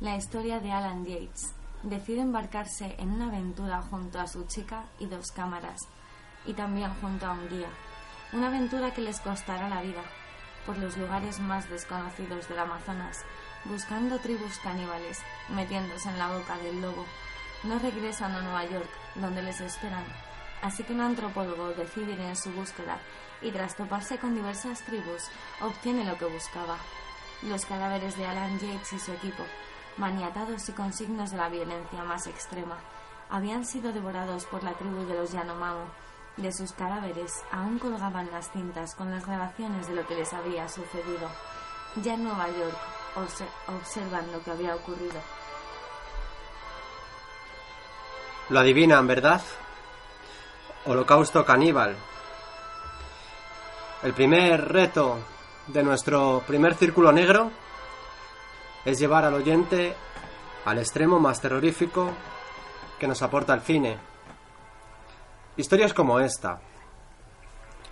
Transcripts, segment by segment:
la historia de Alan Yates. Decide embarcarse en una aventura junto a su chica y dos cámaras, y también junto a un guía. Una aventura que les costará la vida, por los lugares más desconocidos del Amazonas, buscando tribus caníbales, metiéndose en la boca del lobo. No regresan a Nueva York, donde les esperan, así que un antropólogo decide ir en su búsqueda y tras toparse con diversas tribus, obtiene lo que buscaba. Los cadáveres de Alan Yates y su equipo, maniatados y con signos de la violencia más extrema, habían sido devorados por la tribu de los Yanomamo. De sus cadáveres aún colgaban las cintas con las grabaciones de lo que les había sucedido. Ya en Nueva York observan lo que había ocurrido. Lo adivinan, ¿verdad? Holocausto caníbal. El primer reto de nuestro primer círculo negro es llevar al oyente al extremo más terrorífico que nos aporta el cine. Historias como esta.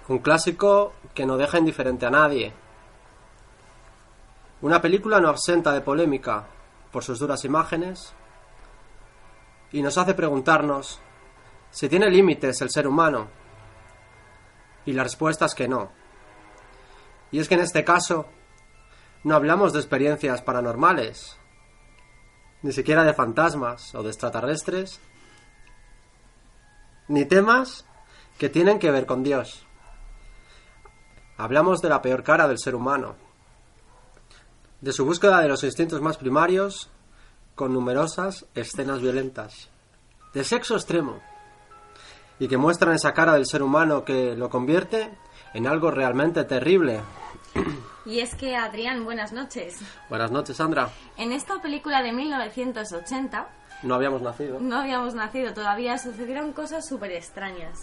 Un clásico que no deja indiferente a nadie. Una película no absenta de polémica por sus duras imágenes y nos hace preguntarnos si tiene límites el ser humano. Y la respuesta es que no. Y es que en este caso no hablamos de experiencias paranormales, ni siquiera de fantasmas o de extraterrestres, ni temas que tienen que ver con Dios. Hablamos de la peor cara del ser humano, de su búsqueda de los instintos más primarios con numerosas escenas violentas, de sexo extremo, y que muestran esa cara del ser humano que lo convierte en algo realmente terrible y es que, Adrián, buenas noches. Buenas noches, Sandra. En esta película de 1980... No habíamos nacido. No habíamos nacido todavía, sucedieron cosas súper extrañas.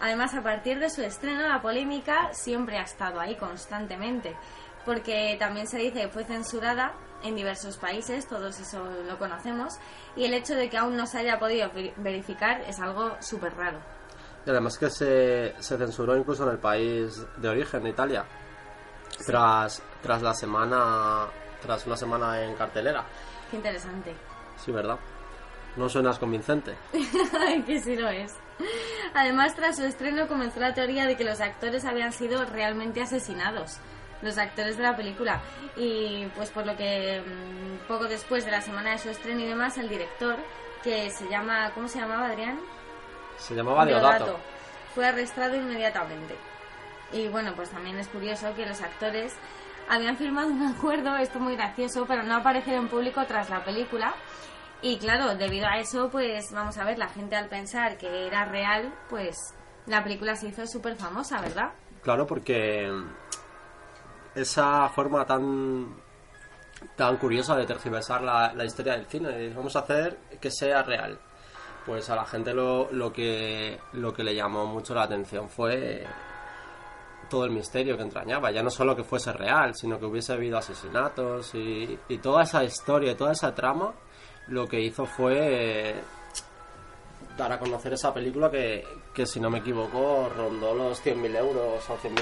Además, a partir de su estreno, la polémica siempre ha estado ahí constantemente, porque también se dice que fue censurada en diversos países, todos eso lo conocemos, y el hecho de que aún no se haya podido verificar es algo súper raro. Y además que se, se censuró incluso en el país de origen, Italia tras, tras la semana, tras una semana en cartelera. Qué interesante. Sí, ¿verdad? No suenas convincente. que sí lo es. Además, tras su estreno comenzó la teoría de que los actores habían sido realmente asesinados. Los actores de la película. Y pues por lo que mm, poco después de la semana de su estreno y demás, el director, que se llama... ¿Cómo se llamaba, Adrián? Se llamaba Deodato. Fue arrestado inmediatamente. Y bueno, pues también es curioso que los actores habían firmado un acuerdo, esto muy gracioso, pero no aparecer en público tras la película. Y claro, debido a eso, pues vamos a ver, la gente al pensar que era real, pues la película se hizo súper famosa, ¿verdad? Claro, porque esa forma tan tan curiosa de tergiversar la, la historia del cine, vamos a hacer que sea real. Pues a la gente lo, lo que lo que le llamó mucho la atención fue todo el misterio que entrañaba, ya no solo que fuese real, sino que hubiese habido asesinatos y, toda esa historia, toda esa trama, lo que hizo fue eh, dar a conocer esa película que, que, si no me equivoco, rondó los 100.000 euros o 100.000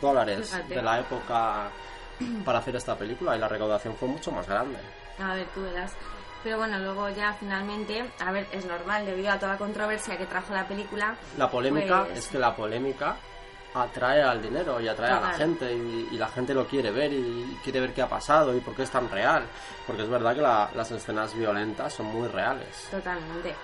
dólares de la época para hacer esta película y la recaudación fue mucho más grande. A ver, tú verás. Pero bueno, luego ya finalmente, a ver, es normal, debido a toda la controversia que trajo la película. La polémica, pues es que la polémica atrae al dinero y atrae a la gente y, la gente lo quiere ver y quiere ver qué ha pasado y por qué es tan real. Porque es verdad que las escenas violentas son muy reales. Totalmente.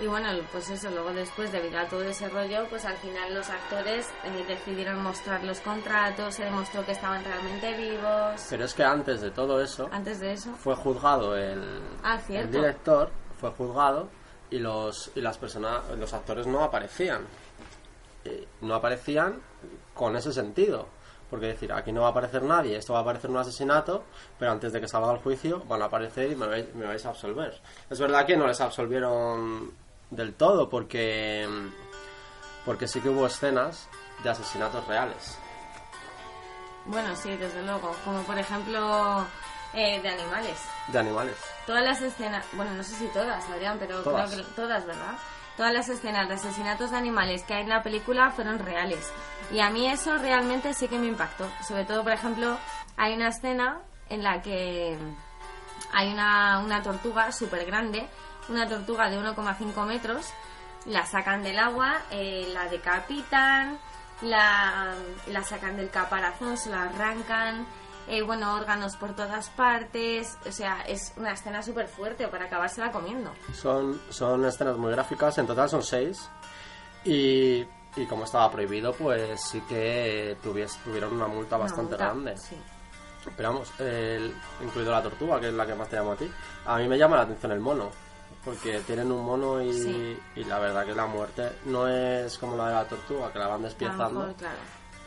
Y bueno, pues eso, luego después, debido a todo ese rollo, pues al final los actores eh, decidieron mostrar los contratos, se demostró que estaban realmente vivos. Pero es que antes de todo eso, antes de eso, fue juzgado el, ah, el director, fue juzgado y los y las personas, los actores no aparecían no aparecían con ese sentido. Porque decir, aquí no va a aparecer nadie, esto va a aparecer un asesinato, pero antes de que salga el juicio van a aparecer y me vais, a absolver. Es verdad que no les absolvieron del todo, porque, porque sí que hubo escenas de asesinatos reales. Bueno, sí, desde luego. Como por ejemplo eh, de animales. De animales. Todas las escenas, bueno, no sé si todas, Adrián, pero creo que todas, ¿verdad? Todas las escenas de asesinatos de animales que hay en la película fueron reales. Y a mí eso realmente sí que me impactó. Sobre todo, por ejemplo, hay una escena en la que hay una, una tortuga súper grande, una tortuga de 1,5 metros, la sacan del agua, eh, la decapitan, la, la sacan del caparazón, se la arrancan, eh, bueno, órganos por todas partes, o sea, es una escena súper fuerte para acabársela comiendo. Son, son escenas muy gráficas, en total son seis. Y, y como estaba prohibido, pues sí que tuvies- tuvieron una multa Una bastante multa, grande. sí. Pero vamos, el- incluido la tortuga, que es la que más te llama a ti. A mí me llama la atención el mono. Porque tienen un mono y, Sí. y la verdad que la muerte no es como la de la tortuga, que la van despiezando. mejor, claro.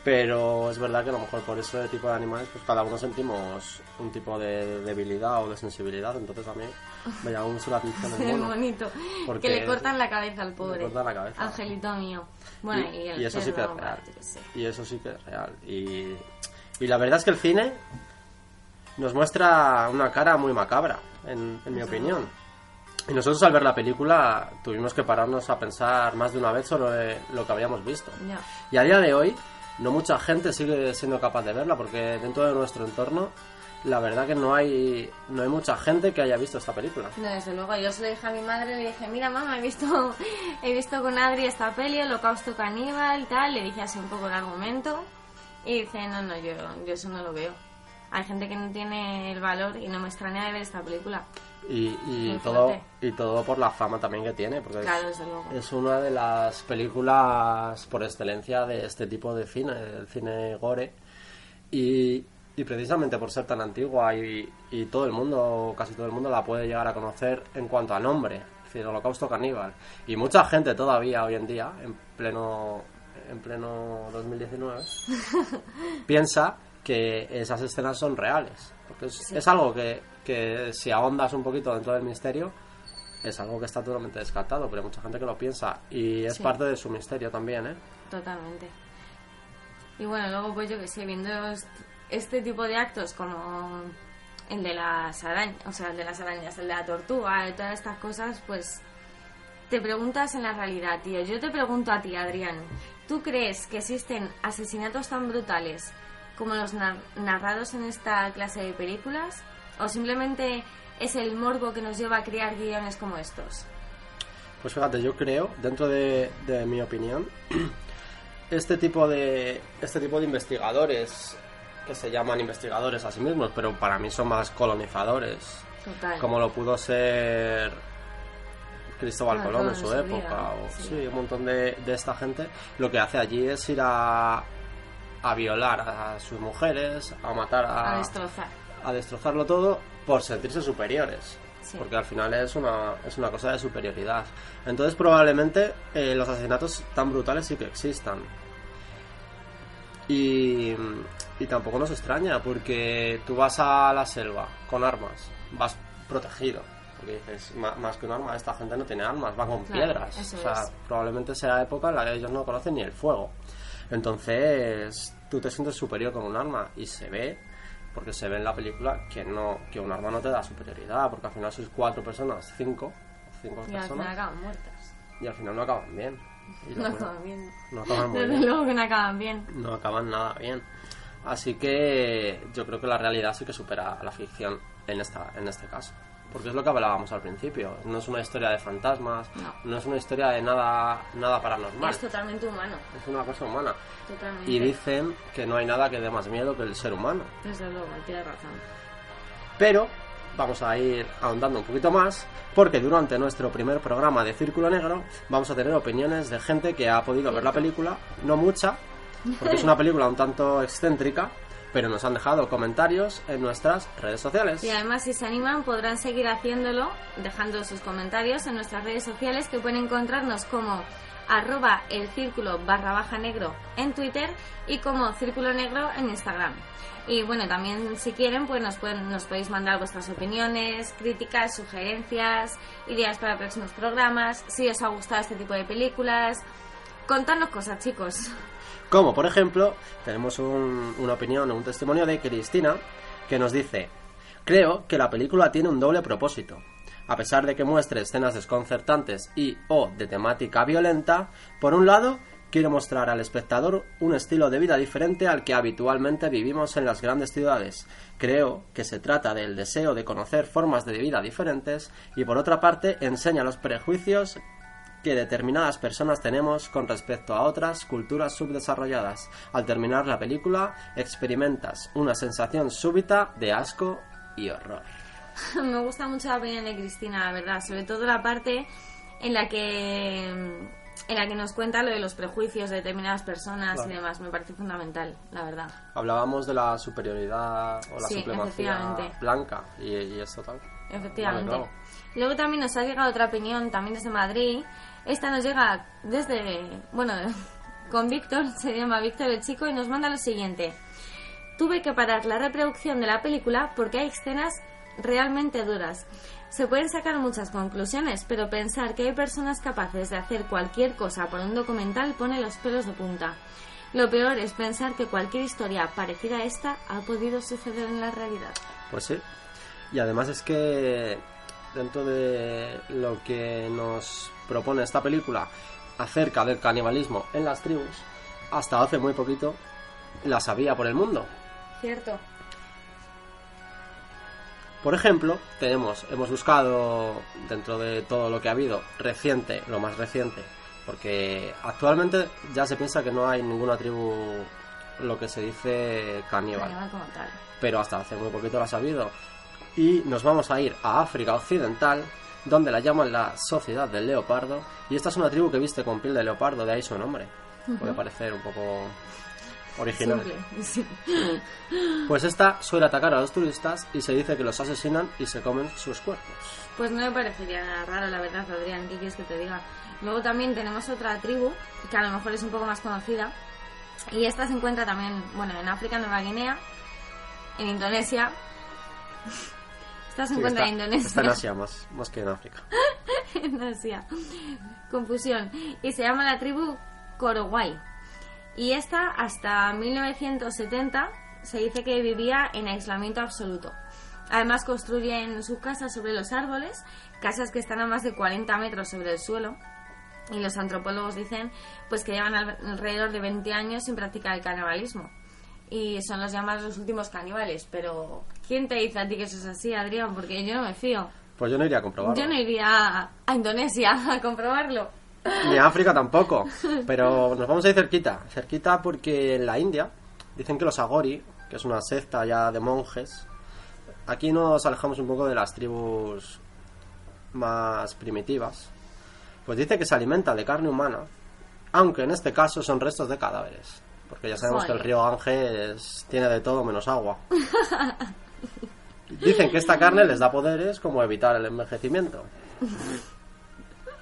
Pero es verdad que a lo mejor por ese tipo de animales, pues cada uno sentimos un tipo de debilidad o de sensibilidad. Entonces a mí me llama mucho la atención el mono. monito. Porque Que le cortan la cabeza al pobre. le cortan la cabeza. Angelito mío. Bueno, y, y, el y eso sí que es real. Y eso sí que es real. Y, y la verdad es que el cine nos muestra una cara muy macabra, en, en mi opinión. Y nosotros al ver la película tuvimos que pararnos a pensar más de una vez sobre lo que habíamos visto. Ya. Y a día de hoy, no mucha gente sigue siendo capaz de verla, porque dentro de nuestro entorno, la verdad que no hay, no hay mucha gente que haya visto esta película. No, desde luego, yo se lo dije a mi madre, le dije, mira mamá, he visto, he visto con Adri esta peli, Holocausto Caníbal, tal, le dije así un poco el argumento, y dice, no, no, yo, yo eso no lo veo. Hay gente que no tiene el valor y no me extraña de ver esta película. Y, todo, y todo por la fama también que tiene, porque Claro, luego. es una de las películas por excelencia de este tipo de cine, el cine gore. Y, y precisamente por ser tan antigua y, y todo el mundo, casi todo el mundo la puede llegar a conocer en cuanto a nombre, es decir, Holocausto Caníbal. Y mucha gente todavía hoy en día, en pleno, en pleno 2019, piensa que esas escenas son reales. Porque es, es algo que, que si ahondas un poquito dentro del misterio, es algo que está totalmente descartado, pero hay mucha gente que lo piensa. Y es Sí. parte de su misterio también, ¿eh? Totalmente. Y bueno, luego pues yo que sé, viendo est- este tipo de actos como el de las arañas, o sea, el de las arañas, el de la tortuga, y todas estas cosas, pues te preguntas en la realidad, tío. Yo te pregunto a ti, Adrián, ¿tú crees que existen asesinatos tan brutales como los nar- narrados en esta clase de películas? ¿O simplemente es el morbo que nos lleva a crear guiones como estos? Pues fíjate, yo creo, dentro de, de mi opinión, este tipo de este tipo de investigadores que se llaman investigadores a sí mismos, pero para mí son más colonizadores, Total. como lo pudo ser Cristóbal Ah, Colón en su en su época, o sí. sí, un montón de, de esta gente, lo que hace allí es ir a, a violar a sus mujeres, a matar a, A destrozar. A destrozarlo todo por sentirse superiores. Sí. Porque al final es una, es una cosa de superioridad. Entonces probablemente eh, los asesinatos tan brutales sí que existan. Y, y tampoco nos extraña, porque tú vas a la selva con armas, vas protegido. Porque dices, "Ma- más que un arma, esta gente no tiene armas, van con Claro, piedras. o sea, es. probablemente sea época en la que ellos no conocen ni el fuego. Entonces, tú te sientes superior con un arma y se ve, porque se ve en la película que no que un arma no te da superioridad, porque al final sois cuatro personas, cinco, cinco Y al personas, final acaban muertas. y al final no acaban bien. Y No bueno, acaban bien. no acaban muy Desde bien. luego que no acaban bien. No acaban nada bien. Así que yo creo que la realidad sí que supera a la ficción en esta en este caso. Porque es lo que hablábamos al principio. No es una historia de fantasmas, No. es una historia de nada nada paranormal. Es totalmente humano. Es una cosa humana. Totalmente. Y dicen que no hay nada que dé más miedo que el ser humano. Desde luego, tienes razón. Pero vamos a ir ahondando un poquito más porque durante nuestro primer programa de Círculo Negro vamos a tener opiniones de gente que ha podido ver la película, no mucha, porque es una película un tanto excéntrica, pero nos han dejado comentarios en nuestras redes sociales. Y además, si se animan, podrán seguir haciéndolo, dejando sus comentarios en nuestras redes sociales, que pueden encontrarnos como arroba el círculo barra baja negro en Twitter y como círculo negro en Instagram. Y bueno, también si quieren, pues nos, pueden, nos podéis mandar vuestras opiniones, críticas, sugerencias, ideas para próximos programas, si os ha gustado este tipo de películas. Contadnos cosas, chicos. Como por ejemplo, tenemos un- una opinión, un testimonio de Cristina que nos dice, creo que la película tiene un doble propósito. A pesar de que muestre escenas desconcertantes y o de temática violenta, por un lado, quiere mostrar al espectador un estilo de vida diferente al que habitualmente vivimos en las grandes ciudades. Creo que se trata del deseo de conocer formas de vida diferentes y por otra parte enseña los prejuicios que determinadas personas tenemos con respecto a otras culturas subdesarrolladas. Al terminar la película experimentas una sensación súbita de asco y horror. Me gusta mucho la opinión de Cristina, la verdad, sobre todo la parte en la que en la que nos cuenta lo de los prejuicios de determinadas personas Claro. y demás. Me parece fundamental, la verdad. Hablábamos de la superioridad o la Sí, supremacía blanca y, y es total. Efectivamente. Vale, claro. Luego también nos ha llegado otra opinión, también desde Madrid. Esta nos llega desde, bueno, con Víctor, se llama Víctor el Chico, y nos manda lo siguiente. Tuve que parar la reproducción de la película porque hay escenas realmente duras. Se pueden sacar muchas conclusiones, pero pensar que hay personas capaces de hacer cualquier cosa por un documental pone los pelos de punta. Lo peor es pensar que cualquier historia parecida a esta ha podido suceder en la realidad. Pues sí. Y además es que dentro de lo que nos propone esta película acerca del canibalismo en las tribus, hasta hace muy poquito las había por el mundo. Cierto. Por ejemplo, tenemos, hemos buscado dentro de todo lo que ha habido reciente, lo más reciente, porque actualmente ya se piensa que no hay ninguna tribu lo que se dice caníbal, Animal como tal. pero hasta hace muy poquito las ha habido. Y nos vamos a ir a África Occidental, donde la llaman la Sociedad del Leopardo, y esta es una tribu que viste con piel de leopardo, de ahí su nombre. Puede parecer un poco original. Simple, sí. Pues esta suele atacar a los turistas y se dice que los asesinan y se comen sus cuerpos. Pues no me parecería nada raro, la verdad, Adrián. ¿Qué quieres que te diga? Luego también tenemos otra tribu que a lo mejor es un poco más conocida. Y esta se encuentra también, bueno, en África, Nueva Guinea, en Indonesia. Esta se Sí, encuentra está, en Indonesia. está en Asia más, más que en África. en Asia. Confusión. Y se llama la tribu Korowai. Y esta, hasta 1970, se dice que vivía en aislamiento absoluto. Además, construyen sus casas sobre los árboles, casas que están a más de 40 metros sobre el suelo. Y los antropólogos dicen pues que llevan al- alrededor de 20 años sin practicar el canibalismo. Y son los llamados los últimos caníbales. Pero, ¿quién te dice a ti que eso es así, Adrián? Porque yo no me fío. Pues yo no iría a comprobarlo. Yo no iría a Indonesia a comprobarlo. Ni a África tampoco. Pero nos vamos a ir cerquita. Cerquita porque en la India dicen que los Agori, que es una secta ya de monjes, aquí nos alejamos un poco de las tribus más primitivas. Pues dice que se alimenta de carne humana, aunque en este caso son restos de cadáveres. Porque ya sabemos que el río Ganges tiene de todo menos agua. Dicen que esta carne les da poderes como evitar el envejecimiento.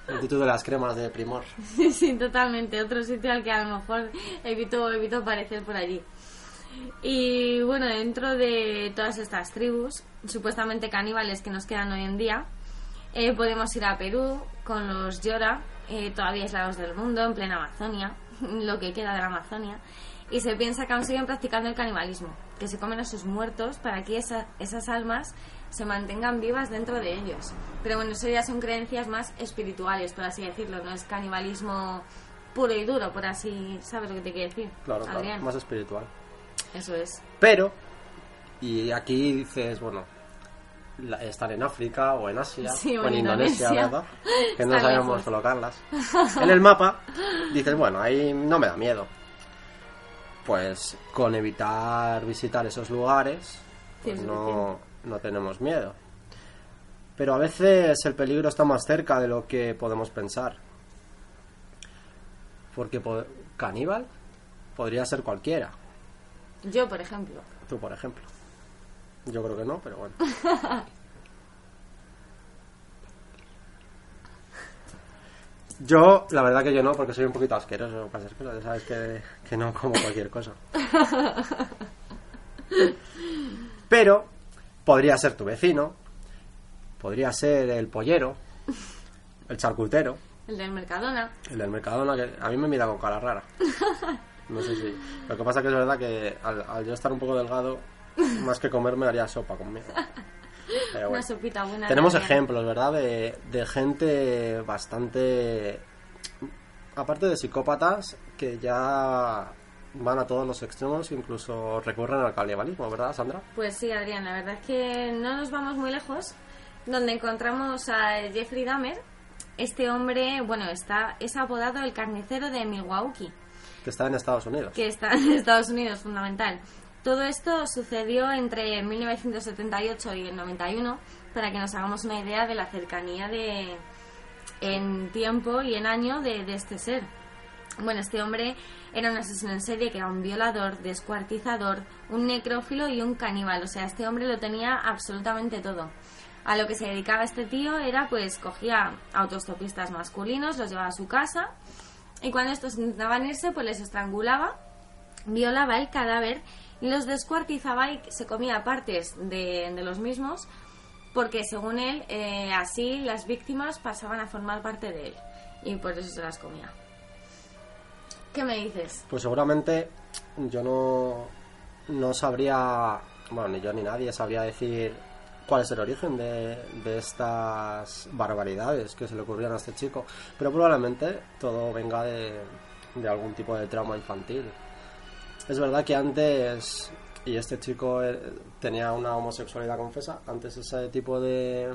Multitud de las cremas de Primor. Sí, sí, totalmente. Otro sitio al que a lo mejor evito, evito aparecer por allí. Y bueno, dentro de todas estas tribus, supuestamente caníbales que nos quedan hoy en día, eh, podemos ir a Perú con los Yora, eh, todavía aislados del mundo, en plena Amazonia, lo que queda de la Amazonia, y se piensa que aún siguen practicando el canibalismo, que se comen a sus muertos para que esa- esas almas se mantengan vivas dentro de ellos. Pero bueno, eso ya son creencias más espirituales, por así decirlo, no es canibalismo puro y duro, por así, ¿sabes lo que te quiero decir? Claro, claro, Adrián? más espiritual. Eso es. Pero, y aquí dices, bueno, la- están en África o en Asia Sí, o en Indonesia, Indonesia. ¿verdad? Que no lejos. colocarlas. En el mapa dices, bueno, ahí no me da miedo. Pues con evitar visitar esos lugares, pues no, no tenemos miedo. Pero a veces el peligro está más cerca de lo que podemos pensar. Porque po- caníbal podría ser cualquiera. Yo, por ejemplo. Tú, por ejemplo. Yo creo que no, pero bueno. Yo, la verdad que yo no, porque soy un poquito asqueroso para cosas. Ya sabes que, que no como cualquier cosa. Pero podría ser tu vecino, podría ser el pollero, el charcutero, El del Mercadona. el del Mercadona, que a mí me mira con cara rara. No sé si. Lo que pasa que es verdad que al, al yo estar un poco delgado, más que comer me haría sopa conmigo. Pero Una sopita buena. Tenemos también. ejemplos, ¿verdad? De, de gente bastante. Aparte de psicópatas, que ya van a todos los extremos, incluso recurren al canibalismo, ¿verdad, Sandra? Pues sí, Adrián, la verdad es que no nos vamos muy lejos, donde encontramos a Jeffrey Dahmer. Este hombre, bueno, está es apodado el carnicero de Milwaukee, Que está en Estados Unidos. que está en Estados Unidos, fundamental. Todo esto sucedió entre 1978 y el 91, para que nos hagamos una idea de la cercanía de en tiempo y en año de, este ser. Bueno, este hombre era un asesino en serie que era un violador, descuartizador, un necrófilo y un caníbal. O sea, este hombre lo tenía absolutamente todo. A lo que se dedicaba este tío era, pues, cogía autostopistas masculinos, los llevaba a su casa y cuando estos intentaban irse, pues les estrangulaba, violaba el cadáver los descuartizaba y se comía partes de, de los mismos porque, según él, eh, así las víctimas pasaban a formar parte de él y por eso se las comía. ¿Qué me dices? Pues seguramente yo no, no sabría, bueno, ni yo ni nadie sabría decir cuál es el origen de, de estas barbaridades que se le ocurrieron a este chico, pero probablemente todo venga de, de algún tipo de trauma infantil. Es verdad que antes, y este chico eh, tenía una homosexualidad confesa, antes ese tipo de,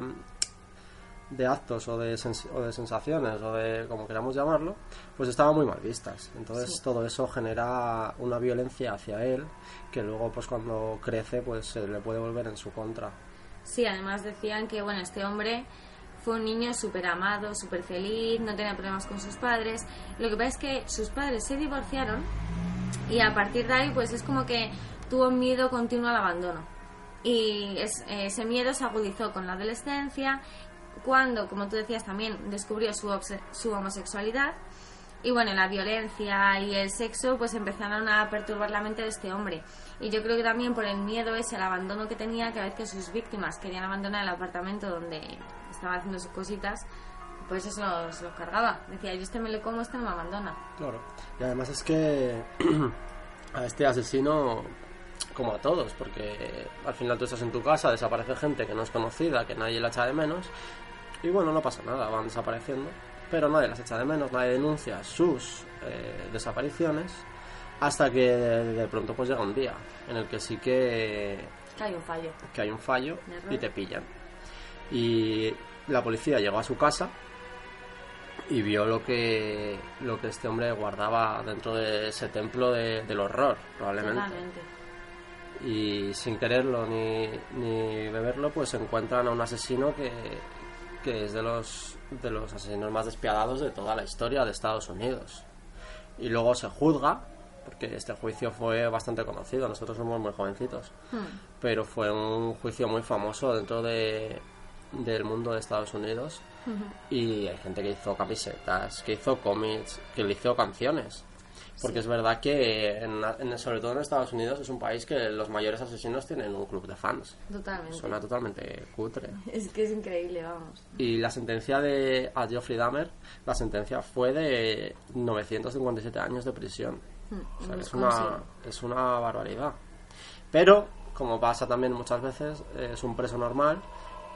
de actos o de, o de sensaciones o de como queramos llamarlo, pues estaban muy mal vistas. Entonces Sí. todo eso genera una violencia hacia él que luego pues cuando crece pues se le puede volver en su contra. Sí, además decían que, bueno, este hombre fue un niño súper amado, súper feliz, no tenía problemas con sus padres. Lo que pasa es que sus padres se divorciaron y a partir de ahí, pues es como que tuvo miedo continuo al abandono. Y es- ese miedo se agudizó con la adolescencia, cuando, como tú decías también, descubrió su, su homosexualidad. Y bueno, la violencia y el sexo pues empezaron a perturbar la mente de este hombre. Y yo creo que también por el miedo ese, el abandono que tenía, cada vez que sus víctimas querían abandonar el apartamento donde estaba haciendo sus cositas, pues eso se los cargaba. Decía, yo este me lo como, este no me abandona. Claro. Y además es que a este asesino, como a todos, porque al final tú estás en tu casa, desaparece gente que no es conocida, que nadie la echa de menos, y bueno, no pasa nada, van desapareciendo, pero nadie las echa de menos, nadie denuncia sus eh, desapariciones, hasta que de, pronto pues llega un día en el que sí que Que hay un fallo. que hay un fallo y te pillan. Y la policía llegó a su casa y vio lo que lo que este hombre guardaba dentro de ese templo de- del horror, probablemente. Totalmente. Y sin quererlo ni, ni beberlo, pues encuentran a un asesino que, que es de los, de los asesinos más despiadados de toda la historia de Estados Unidos. Y luego se juzga, porque este juicio fue bastante conocido, nosotros somos muy jovencitos Hmm. pero fue un juicio muy famoso dentro de, del mundo de Estados Unidos y hay gente que hizo camisetas, que hizo cómics, que le hizo canciones. Porque es verdad que, en- en- sobre todo en Estados Unidos, es un país que los mayores asesinos tienen un club de fans. Totalmente. Suena totalmente cutre. Es que es increíble, vamos. Y la sentencia de a Geoffrey Dahmer, la sentencia fue de 957 años de prisión. Hmm, O sea, no es, una, es una barbaridad. Pero, como pasa también muchas veces, es un preso normal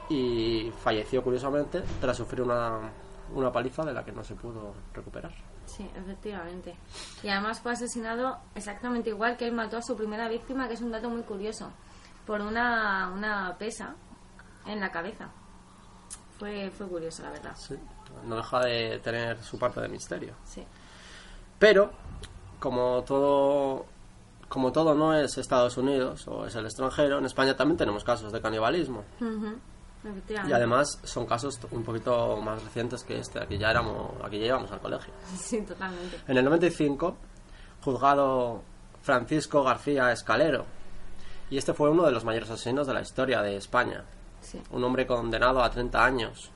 y falleció curiosamente tras sufrir una, una paliza de la que no se pudo recuperar. Sí, efectivamente. Y además fue asesinado exactamente igual que él mató a su primera víctima, que es un dato muy curioso, por una, una pesa en la cabeza. Fue, fue curioso, la verdad. Sí, no deja de tener su parte de misterio. Sí. Pero, como todo, como todo no es Estados Unidos o es el extranjero, en España también tenemos casos de canibalismo. Efectivamente. Y además son casos un poquito más recientes que este. Aquí ya, éramos, aquí ya íbamos al colegio. Sí, totalmente. En el 95, juzgado Francisco García Escalero. Y este fue uno de los mayores asesinos de la historia de España. Sí. Un hombre condenado a 30 años.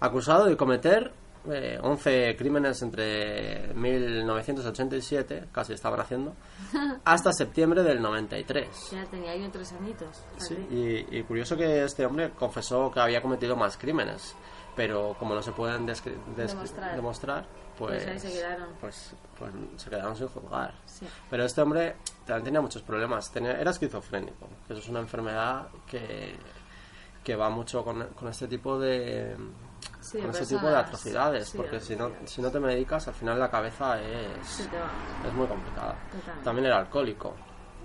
Acusado de cometer eh, 11 crímenes entre 1987, casi estaban haciendo, hasta septiembre del 93. Ya tenía ahí otros añitos. Sí, y, y curioso que este hombre confesó que había cometido más crímenes, pero como no se pueden Demostrar. demostrar, pues, Pues ahí se quedaron. Pues, pues se quedaron sin juzgar. Sí. Pero este hombre también tenía muchos problemas. Tenía, era esquizofrénico, que eso es una enfermedad que, que va mucho con, con este tipo de, Sí, con ese tipo de atrocidades, Sí, porque si no, si no te medicas, al final la cabeza es, es muy complicada. Totalmente. También era alcohólico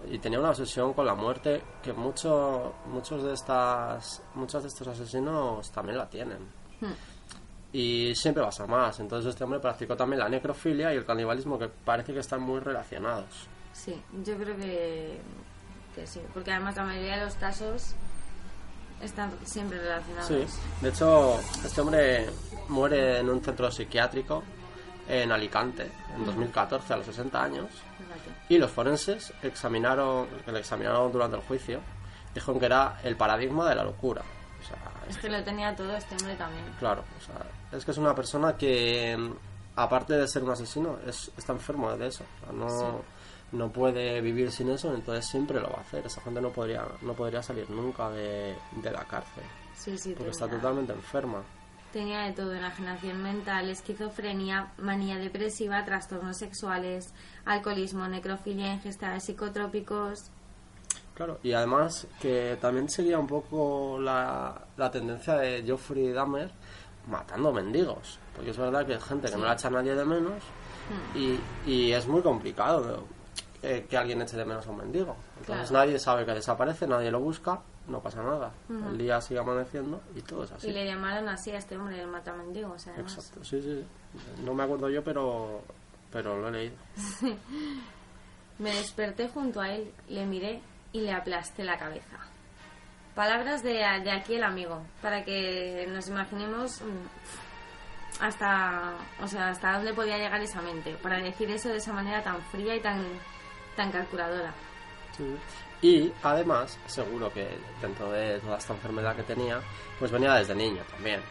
y tenía una obsesión con la muerte que mucho, muchos de estas muchos de estos asesinos también la tienen. Hmm. Y siempre vas a más. Entonces este hombre practicó también la necrofilia y el canibalismo que parece que están muy relacionados. Sí, yo creo que, que sí, porque además la mayoría de los casos están siempre relacionados. Sí, de hecho, este hombre muere en un centro psiquiátrico en Alicante en 2014 a los 60 años y los forenses examinaron, le examinaron durante el juicio, dijeron que era el paradigma de la locura. O sea, Es que lo tenía todo este hombre también. claro, o sea, es que es una persona que aparte de ser un asesino es, está enfermo de eso, o sea, no, no puede vivir sin eso, entonces siempre lo va a hacer. Esa gente no podría, no podría salir nunca de, de la cárcel Sí, sí, porque está totalmente enferma. tenía de todo, enajenación mental, esquizofrenia, manía depresiva, trastornos sexuales, alcoholismo, necrofilia, ingesta de psicotrópicos. Claro, y además que también seguía un poco la, la tendencia de Geoffrey Dahmer matando mendigos. Porque es verdad que hay gente que no la echa a nadie de menos y, y es muy complicado eh, que alguien eche de menos a un mendigo. Entonces Claro. nadie sabe que desaparece, nadie lo busca, no pasa nada. El día sigue amaneciendo y todo es así. Y le llamaron así a este hombre, el matamendigos, además. Exacto, sí, sí. No me acuerdo yo, pero, pero lo he leído. Me desperté junto a él, le miré y le aplasté la cabeza. Palabras de, de aquí el amigo, para que nos imaginemos mm, hasta, o sea, hasta dónde podía llegar esa mente, para decir eso de esa manera tan fría y tan, tan calculadora. Sí. Y además, seguro que dentro de toda esta enfermedad que tenía, pues venía desde niño también.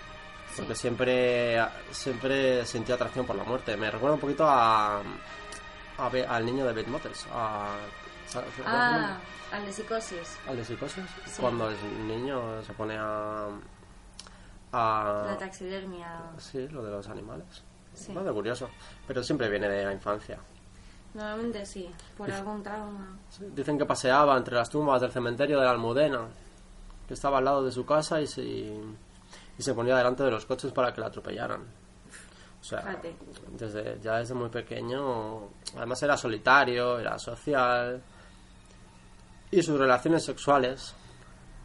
Porque siempre, siempre sintió atracción por la muerte. Me recuerda un poquito a, a Be- al niño de Beth Motors. A. Ah, al de psicosis, ¿Al de psicosis? Sí. Cuando el niño se pone a... a la taxidermia. sí, lo de los animales. Sí. Bastante curioso. Pero siempre viene de la infancia. Normalmente sí, por algún trauma. Dicen que paseaba entre las tumbas del cementerio de la Almudena, que estaba al lado de su casa y se, y se ponía delante de los coches para que la atropellaran. O sea, Fíjate. desde, ya desde muy pequeño, además era solitario, era social, y sus relaciones sexuales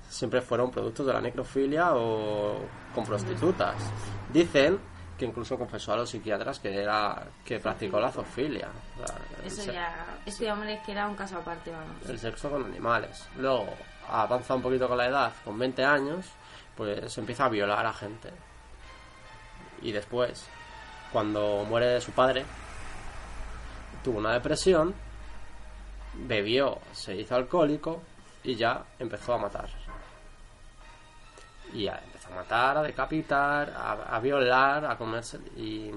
siempre fueron productos de la necrofilia o con prostitutas. Dicen que incluso confesó a los psiquiatras que era que practicó la zoofilia. O sea, el Eso ya, este hombre es que era un caso aparte, vamos. el sexo con animales. Luego avanza un poquito con la edad, con 20 años, pues empieza a violar a gente. Y después, cuando muere su padre, tuvo una depresión, bebió, se hizo alcohólico y ya empezó a matar. Y empezó a matar, a decapitar, a, a violar, a comerse. Y,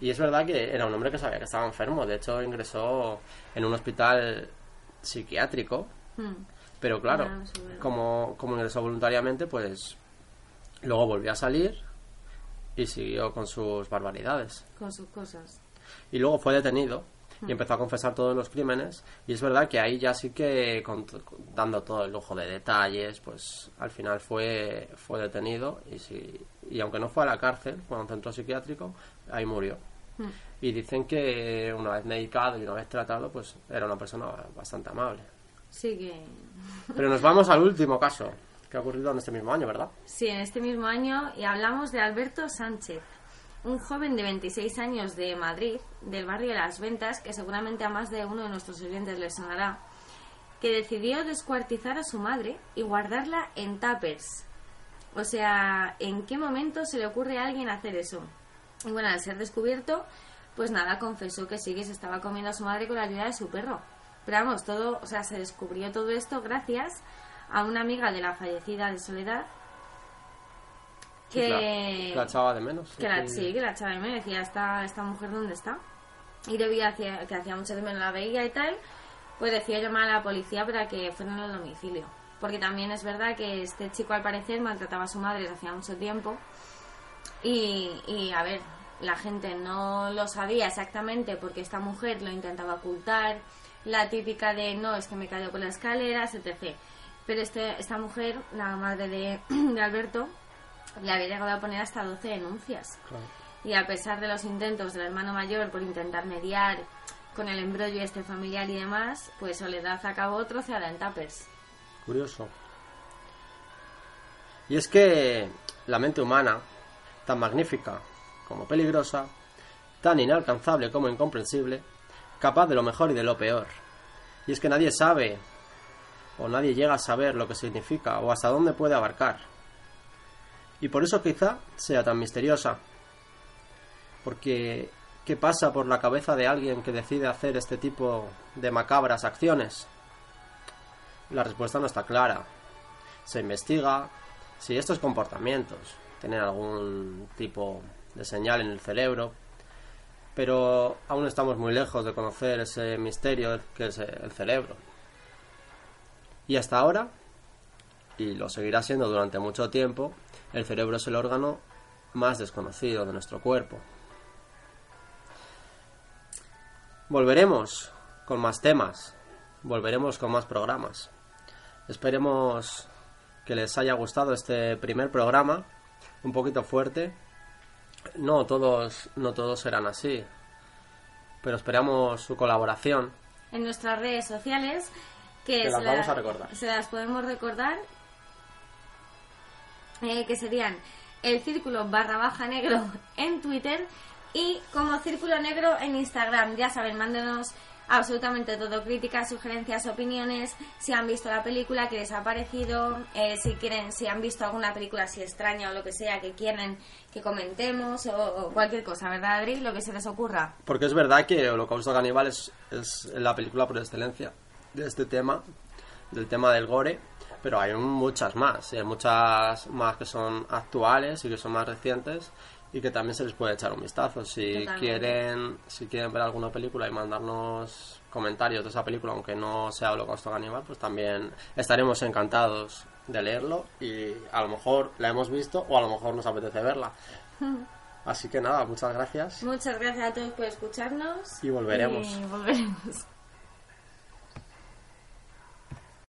y es verdad que era un hombre que sabía que estaba enfermo. De hecho, ingresó en un hospital psiquiátrico. Hmm. Pero claro, Ah, verdad. como, como ingresó voluntariamente, pues luego volvió a salir y siguió con sus barbaridades. Con sus cosas. Y luego fue detenido. Y empezó a confesar todos los crímenes. Y es verdad que ahí ya sí que, con- dando todo el lujo de detalles, pues al final fue, fue detenido y, sí, y aunque no fue a la cárcel, fue a un centro psiquiátrico, ahí murió. Hmm. Y dicen que una vez medicado y una vez tratado, pues era una persona bastante amable. Sí que... Pero nos vamos al último caso, que ha ocurrido en este mismo año, ¿verdad? Sí, en este mismo año y hablamos de Alberto Sánchez, un joven de 26 años de Madrid, del barrio de Las Ventas, que seguramente a más de uno de nuestros oyentes le sonará, que decidió descuartizar a su madre y guardarla en tuppers. O sea, ¿en qué momento se le ocurre a alguien hacer eso? Y bueno, al ser descubierto, pues nada, confesó que sí que se estaba comiendo a su madre con la ayuda de su perro. Pero vamos, todo, o sea, se descubrió todo esto gracias a una amiga de la fallecida de Soledad que, la, la echaba de menos. que la, sí, que la echaba de menos, decía, ¿esta, esta mujer dónde está? Y debido a que, hacía mucho tiempo no la veía y tal, pues decía llamar a la policía para que fueran al domicilio. Porque también es verdad que este chico al parecer maltrataba a su madre desde hacía mucho tiempo. Y, y a ver, la gente no lo sabía exactamente porque esta mujer lo intentaba ocultar. La típica de no, es que me cayó por las escaleras, etc. Pero este, esta mujer, la madre de, de Alberto, le había llegado a poner hasta 12 denuncias. Claro. Y a pesar de los intentos del hermano mayor por intentar mediar con el embrollo este familiar y demás, pues Soledad acabó troceada en tapers. Curioso. Y es que la mente humana, tan magnífica como peligrosa, tan inalcanzable como incomprensible, capaz de lo mejor y de lo peor. Y es que nadie sabe, o nadie llega a saber lo que significa, o hasta dónde puede abarcar. Y por eso quizá sea tan misteriosa. Porque, ¿qué pasa por la cabeza de alguien que decide hacer este tipo de macabras acciones? La respuesta no está clara. Se investiga si estos comportamientos tienen algún tipo de señal en el cerebro, pero aún estamos muy lejos de conocer ese misterio que es el cerebro. Y hasta ahora, y lo seguirá siendo durante mucho tiempo, el cerebro es el órgano más desconocido de nuestro cuerpo. Volveremos con más temas, volveremos con más programas. Esperemos que les haya gustado este primer programa, un poquito fuerte. No todos, no todos serán así, pero esperamos su colaboración. En nuestras redes sociales, que Que las se, vamos la- a recordar. se las podemos recordar, eh, que serían el círculo barra baja negro en Twitter y como círculo negro en Instagram. Ya saben, mándenos absolutamente todo, críticas, sugerencias, opiniones, si han visto la película, qué les ha parecido, eh, si quieren, si han visto alguna película así extraña o lo que sea que quieren que comentemos o, o cualquier cosa, ¿verdad, Adri? Lo que se les ocurra. Porque es verdad que Holocausto Caníbal es, es la película por excelencia de este tema, del tema del gore, pero hay muchas más, y hay muchas más que son actuales y que son más recientes y que también se les puede echar un vistazo. Si Totalmente. quieren, si quieren ver alguna película y mandarnos comentarios de esa película, aunque no sea Holocausto Caníbal, pues también estaremos encantados de leerlo y a lo mejor la hemos visto o a lo mejor nos apetece verla. Así que nada, muchas gracias. Muchas gracias a todos por escucharnos. Y volveremos. Y volveremos.